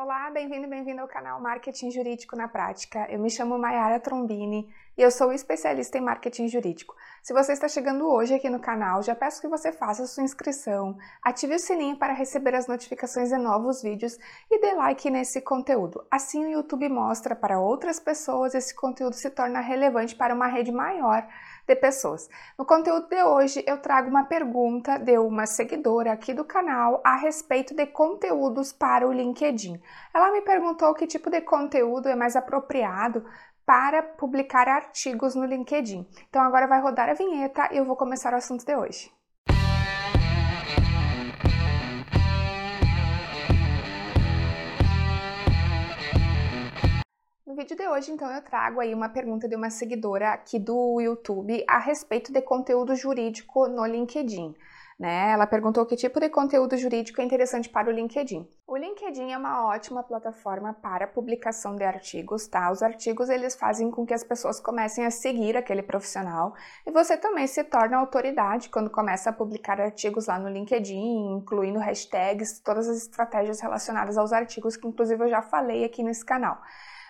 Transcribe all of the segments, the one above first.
Olá, bem-vindo e bem-vindo ao canal Marketing Jurídico na Prática. Eu me chamo Mayara Trombini e eu sou especialista em marketing jurídico. Se você está chegando hoje aqui no canal, já peço que você faça sua inscrição, ative o sininho para receber as notificações de novos vídeos e dê like nesse conteúdo. Assim o YouTube mostra para outras pessoas esse conteúdo se torna relevante para uma rede maior de pessoas. No conteúdo de hoje eu trago uma pergunta de uma seguidora aqui do canal a respeito de conteúdos para o LinkedIn. Ela me perguntou que tipo de conteúdo é mais apropriado para publicar artigos no LinkedIn. Então agora vai rodar a vinheta e eu vou começar o assunto de hoje. Vídeo de hoje, então, eu trago aí uma pergunta de uma seguidora aqui do YouTube a respeito de conteúdo jurídico no LinkedIn. Né? Ela perguntou que tipo de conteúdo jurídico é interessante para o LinkedIn. O LinkedIn é uma ótima plataforma para publicação de artigos, tá? Os artigos eles fazem com que as pessoas comecem a seguir aquele profissional e você também se torna autoridade quando começa a publicar artigos lá no LinkedIn, incluindo hashtags, todas as estratégias relacionadas aos artigos que inclusive eu já falei aqui nesse canal.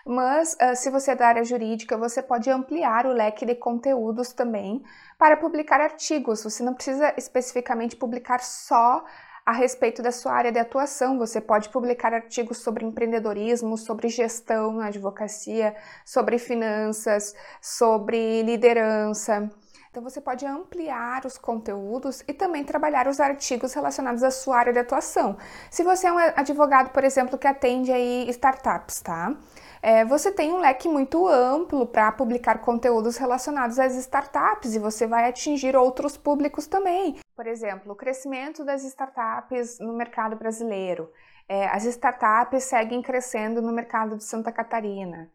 Mas uh, se você é da área jurídica, você pode ampliar o leque de conteúdos também para publicar artigos. Você não precisa especificamente publicar só a respeito da sua área de atuação. Você pode publicar artigos sobre empreendedorismo, sobre gestão na advocacia, sobre finanças, sobre liderança. Então você pode ampliar os conteúdos e também trabalhar os artigos relacionados à sua área de atuação. Se você é um advogado, por exemplo, que atende aí startups, tá? É, você tem um leque muito amplo para publicar conteúdos relacionados às startups e você vai atingir outros públicos também. Por exemplo, o crescimento das startups no mercado brasileiro. É, as startups seguem crescendo no mercado de Santa Catarina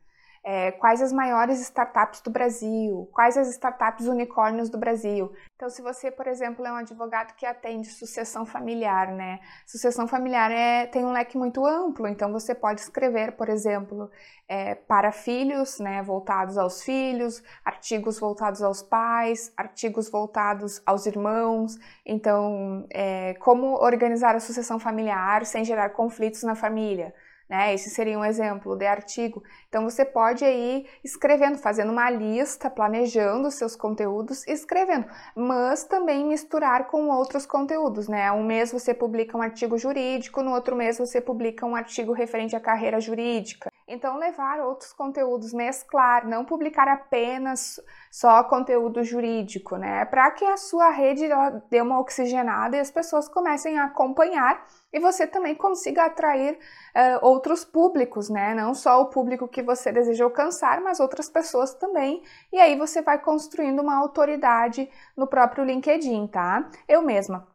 é, quais as maiores startups do Brasil, quais as startups unicórnios do Brasil. Então, se você, por exemplo, é um advogado que atende sucessão familiar, né? Sucessão familiar é, tem um leque muito amplo, então você pode escrever, por exemplo, é, para filhos, né, voltados aos filhos, artigos voltados aos pais, artigos voltados aos irmãos. Então, é, como organizar a sucessão familiar sem gerar conflitos na família né? Esse seria um exemplo de artigo. Então você pode ir escrevendo, fazendo uma lista, planejando seus conteúdos, escrevendo, mas também misturar com outros conteúdos, né? Um mês você publica um artigo jurídico, no outro mês você publica um artigo referente à carreira jurídica. Então, levar outros conteúdos, mesclar, não publicar apenas só conteúdo jurídico, né? Para que a sua rede dê uma oxigenada e as pessoas comecem a acompanhar e você também consiga atrair uh, outros públicos, né? Não só o público que você deseja alcançar, mas outras pessoas também. E aí você vai construindo uma autoridade no próprio LinkedIn, tá? Eu mesma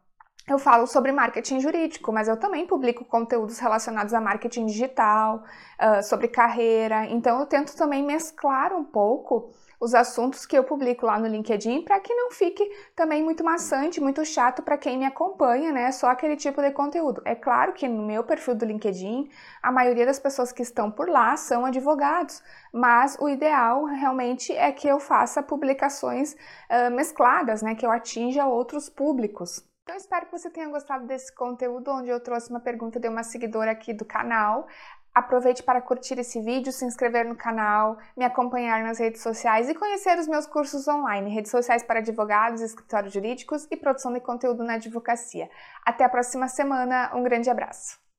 eu falo sobre marketing jurídico, mas eu também publico conteúdos relacionados a marketing digital, uh, sobre carreira. Então, eu tento também mesclar um pouco os assuntos que eu publico lá no LinkedIn para que não fique também muito maçante, muito chato para quem me acompanha, né? Só aquele tipo de conteúdo. É claro que no meu perfil do LinkedIn, a maioria das pessoas que estão por lá são advogados, mas o ideal realmente é que eu faça publicações uh, mescladas, né? Que eu atinja outros públicos. Então, espero que você tenha gostado desse conteúdo, onde eu trouxe uma pergunta de uma seguidora aqui do canal. Aproveite para curtir esse vídeo, se inscrever no canal, me acompanhar nas redes sociais e conhecer os meus cursos online, redes sociais para advogados, escritórios jurídicos e produção de conteúdo na advocacia. Até a próxima semana, um grande abraço!